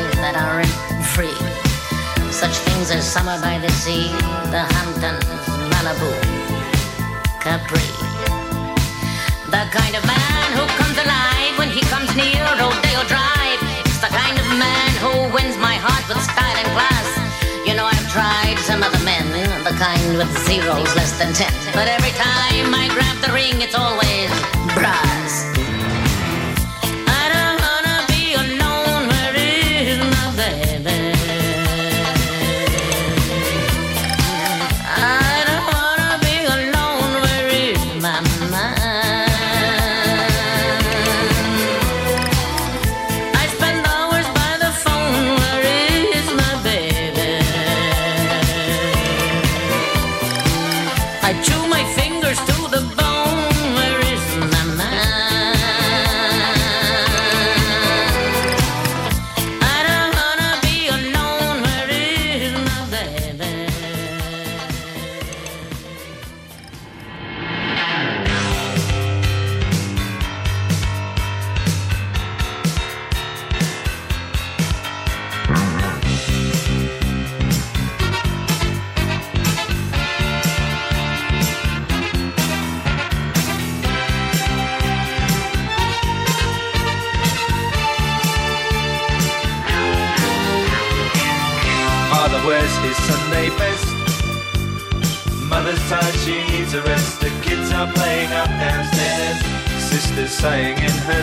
life that aren't free. Such things as summer by the sea, the Hamptons, Malibu, Capri. The kind of man who comes alive when he comes near Rodeo Drive. It's the kind of man who wins my heart with style and class. You know I've tried some other men, the kind with zeros less than ten. But every time I grab the ring, it's always brass.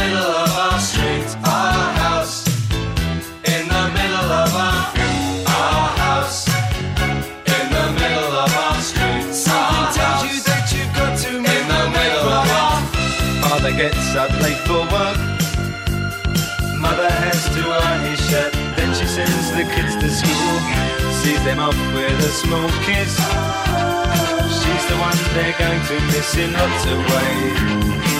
Middle of our street. Our house in the middle of our our house in the middle of our street. Something tells you that you've got to in the middle of our Father gets up late for work. Mother has to iron his shirt. Then she sends the kids to school. Sees them off with a small kiss. She's the one they're going to miss in lots of ways.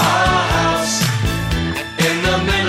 Our house. In the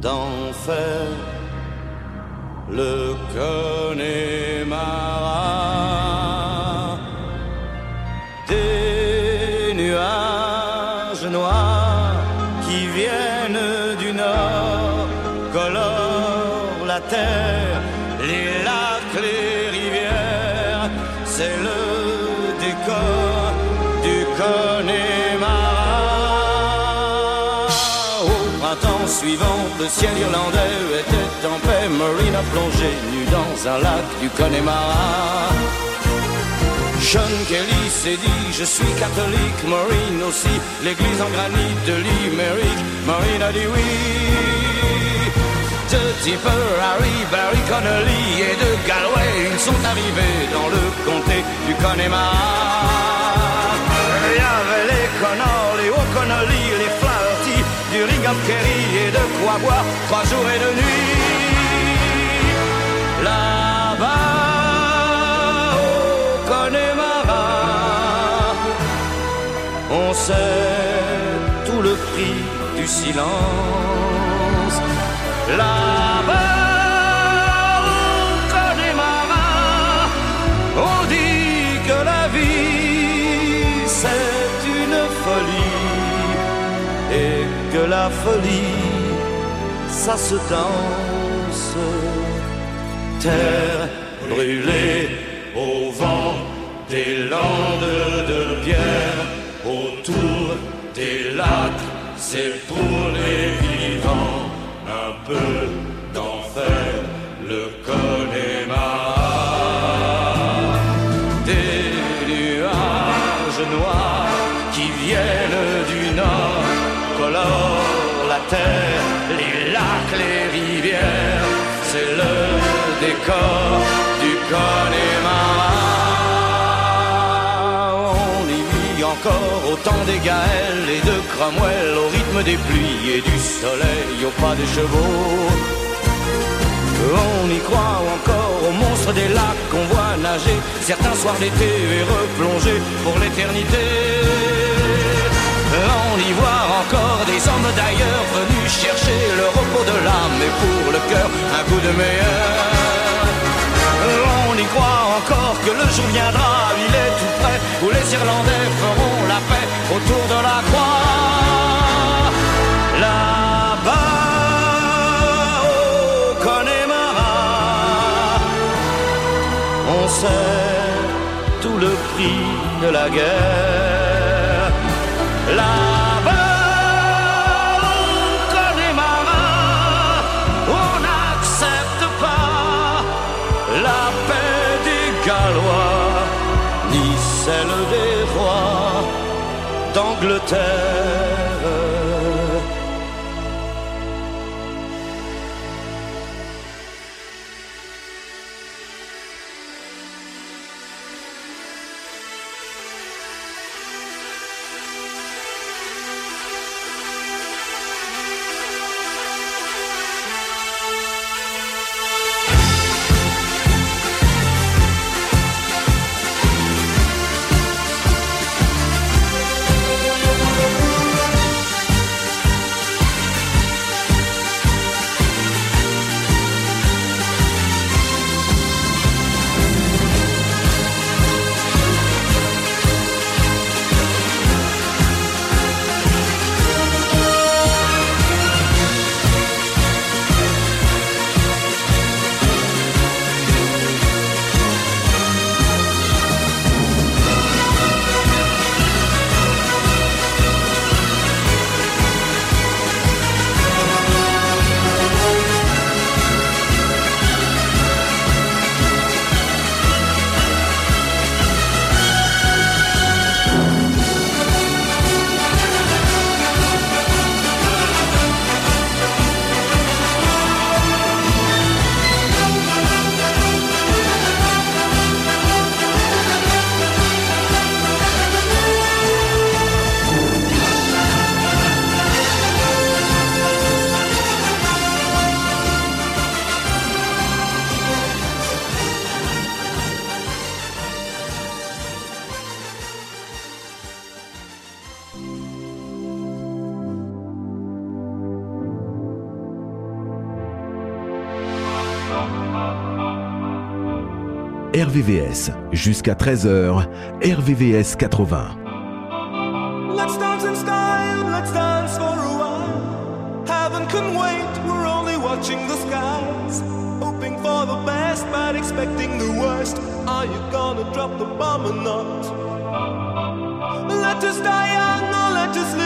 d'enfer le connaît. le ciel irlandais était en paix. Marina plongé, nue dans un lac du Connemara. John Kelly s'est dit, je suis catholique, Maureen aussi, l'église en granit de l'Imérique, Maureen a dit oui. De Tipper, Harry, Barry Connolly et de Galway, ils sont arrivés dans le comté du Connemara. Il y avait les Connolly, O'Connolly, les du Rigafkeri et de quoi boire trois jours et de nuit. Là-bas, au Connemara, on sait tout le prix du silence. Là-bas, la folie, ça se danse. Terre brûlée au vent des landes de pierre, autour des lacs, c'est pour les vivants un peu d'enfer, le Connemara. On y vit encore au temps des Gaëls et de Cromwell, au rythme des pluies et du soleil, au pas des chevaux. On y croit encore aux monstres des lacs qu'on voit nager certains soirs d'été et replonger pour l'éternité. On y voit encore des hommes d'ailleurs venus chercher le repos de l'âme et pour le cœur un coup de meilleur. On y croit encore que le jour viendra, il est tout près, où les Irlandais feront la paix autour de la croix. Là-bas, au Connemara, on sait tout le prix de la guerre. d'Angleterre. RVVS. Jusqu'à 13h, RVVS 80. Let's dance in style, let's dance for a while. Heaven can wait, we're only watching the skies. Hoping for the best, but expecting the worst. Are you gonna drop the bomb or not? Let us die young or let us live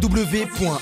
www.rvvs.fr.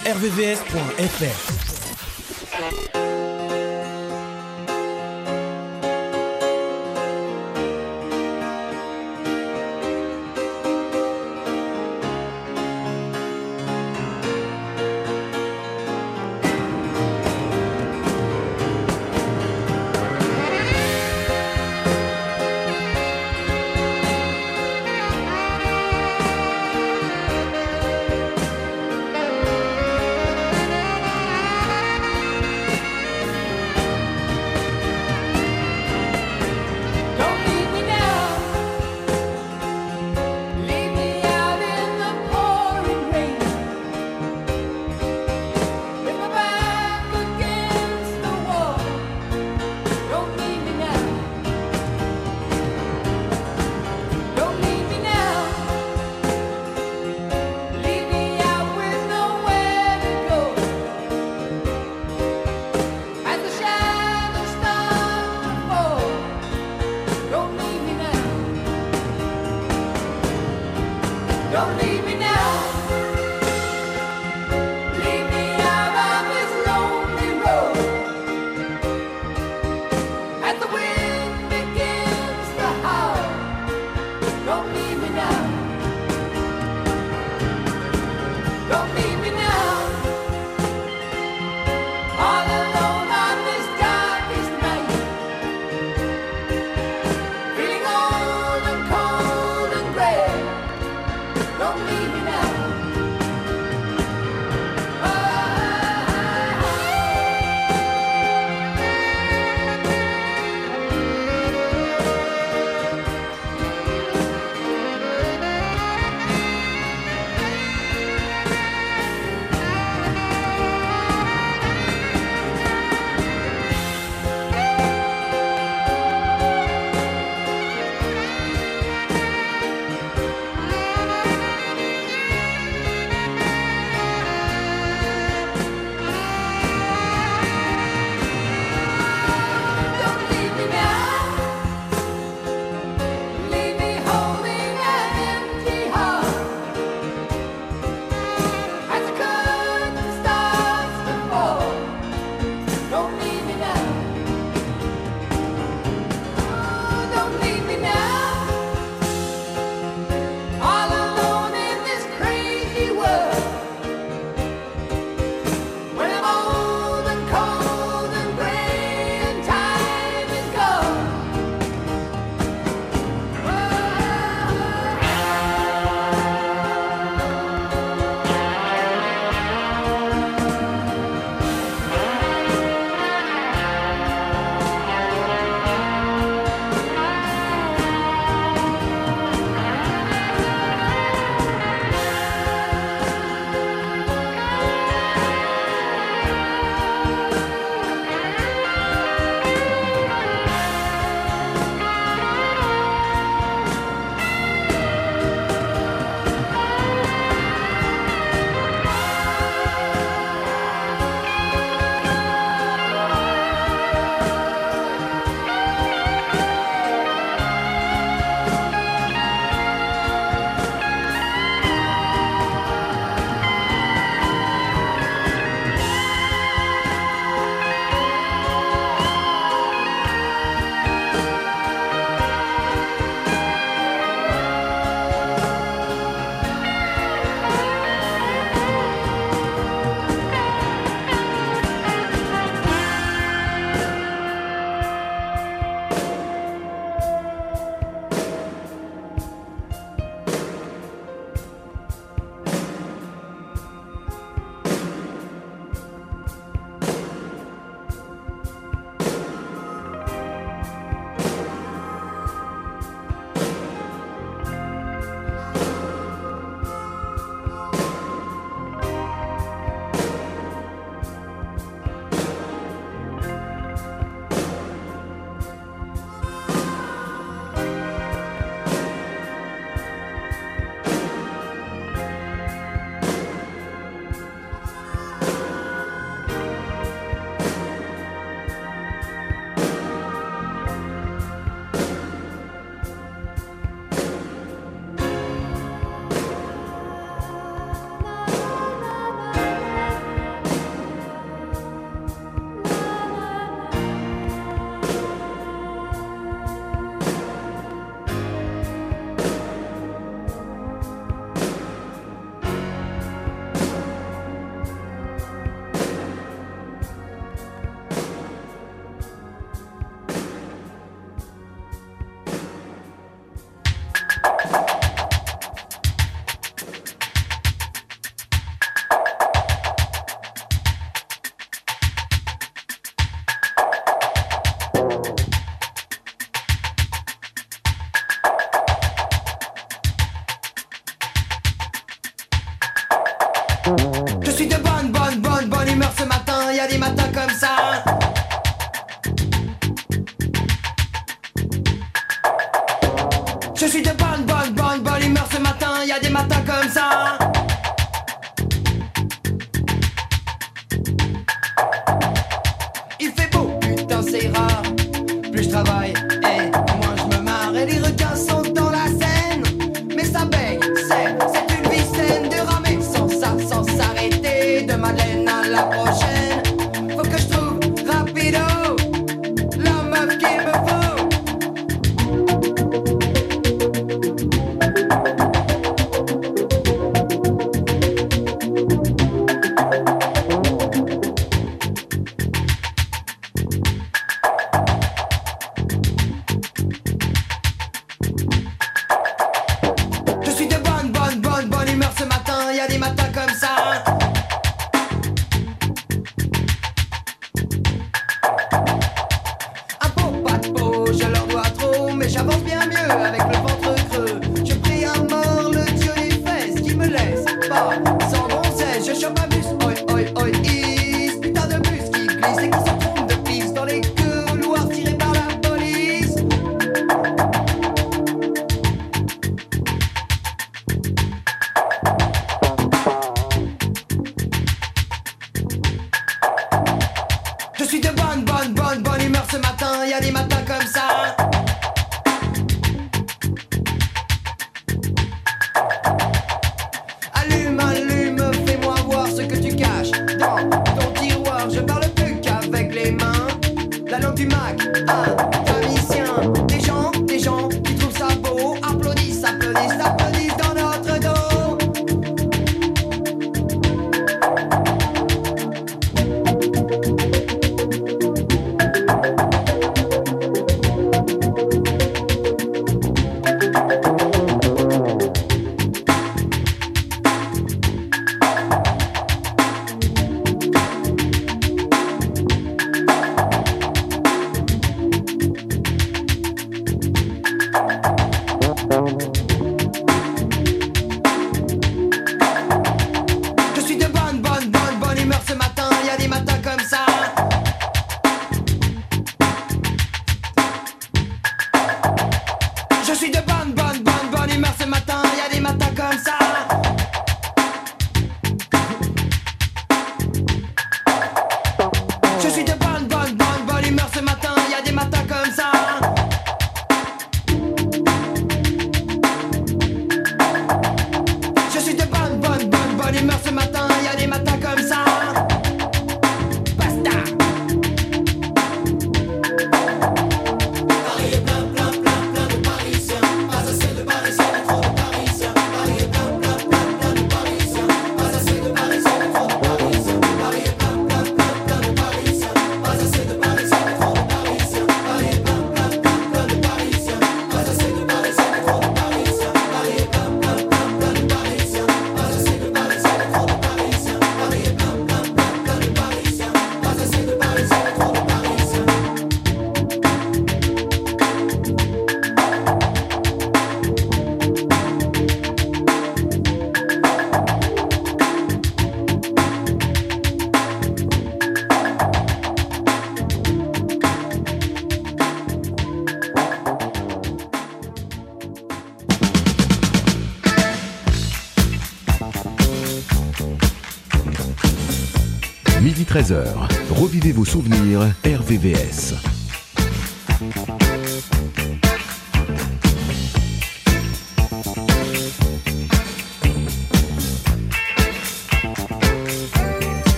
13h. Revivez vos souvenirs RVVS.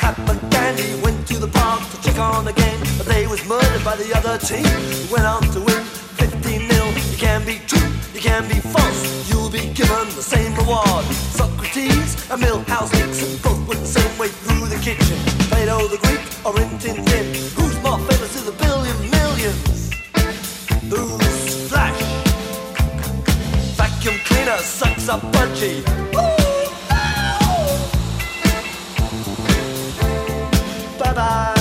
happened dandy. Went to the park to check on the game, but they was murdered by the other team. Went on to win 15 0. You can be true, you can be false. You'll be given the same reward. Socrates and Milhouse Nixon both went the same way through the kitchen. Plato the Greek or in Tin Tin. Who's more famous to the billion millions? Who's Flash? Vacuum cleaner sucks up budgie. Woo! bye.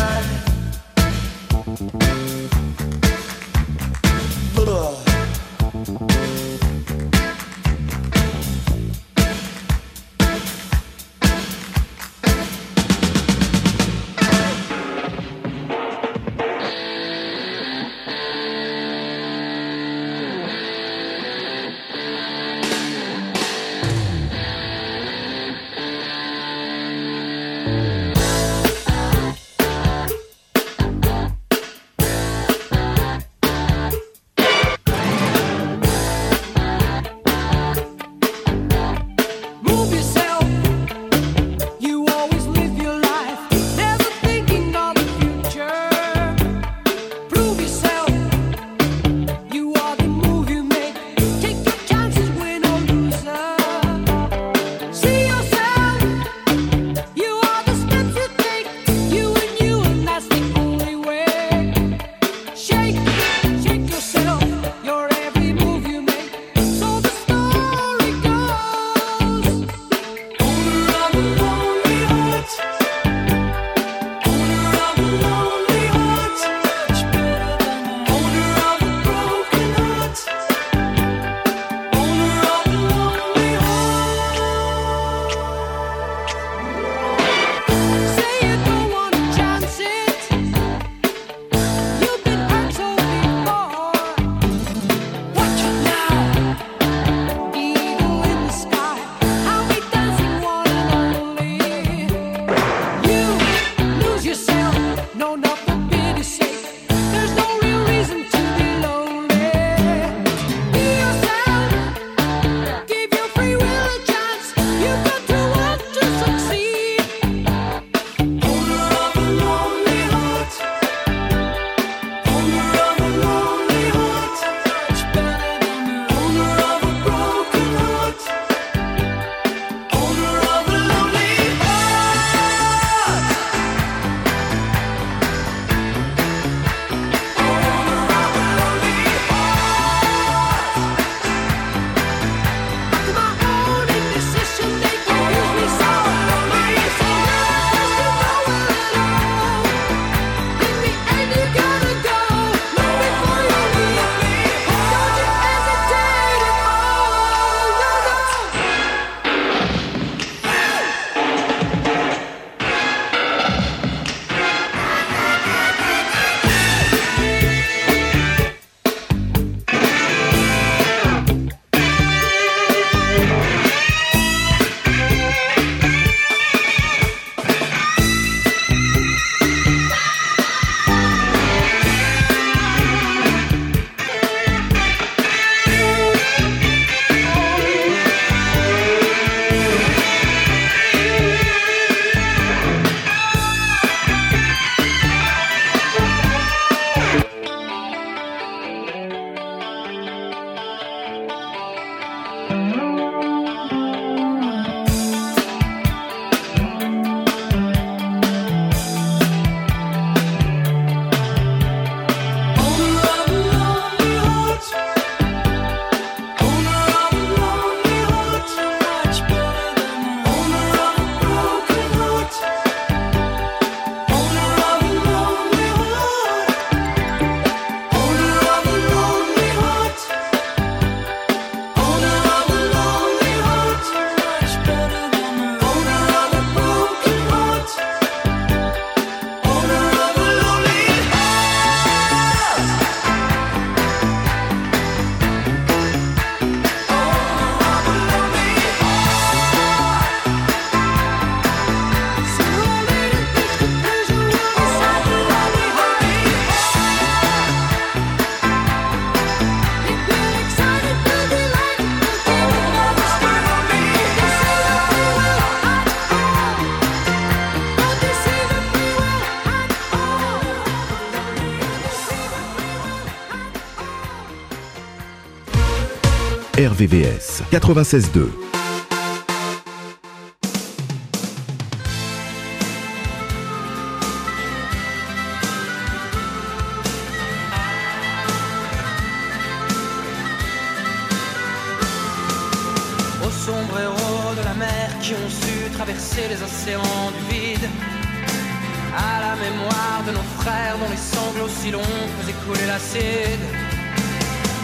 Nos frères dont les sanglots si longs faisaient couler l'acide.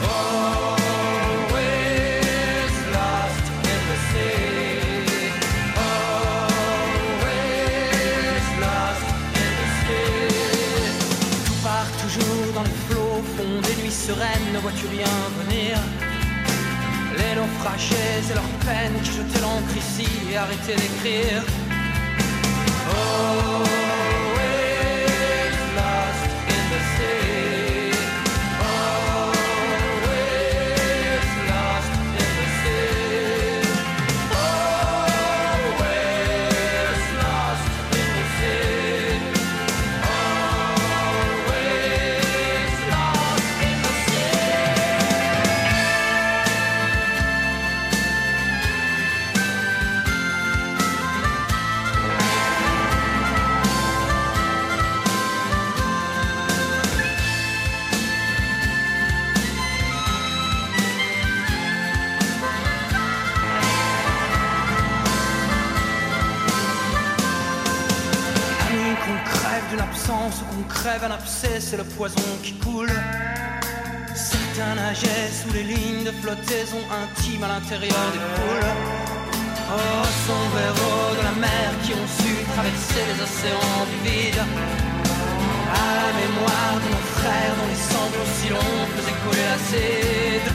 Always ne vois-tu rien venir? Les naufragés et leurs peines qui jetaient l'encre ici et arrêtaient d'écrire. Always un abcès, c'est le poison qui coule. Certains nageaient sous les lignes de flottaison intime à l'intérieur des poules. Oh, sombreros de la mer qui ont su traverser les océans du vide. À la mémoire de nos frères dont les sanglots si longs faisaient couler l'acide.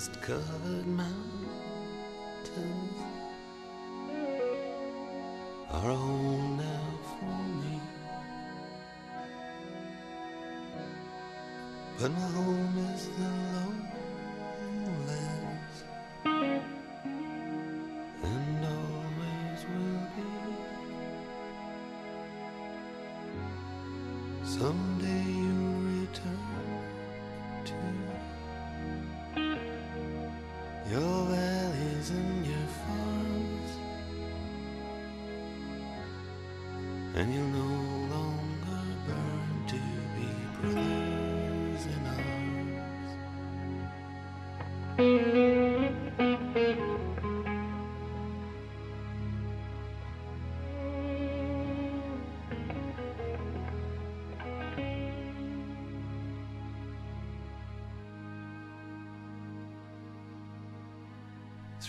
mist-covered mountains are home now for me. But my home is the Lord.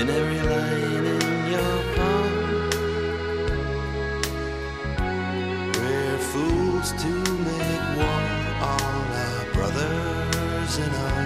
in every line in your palm. We're fools to make one all our brothers and our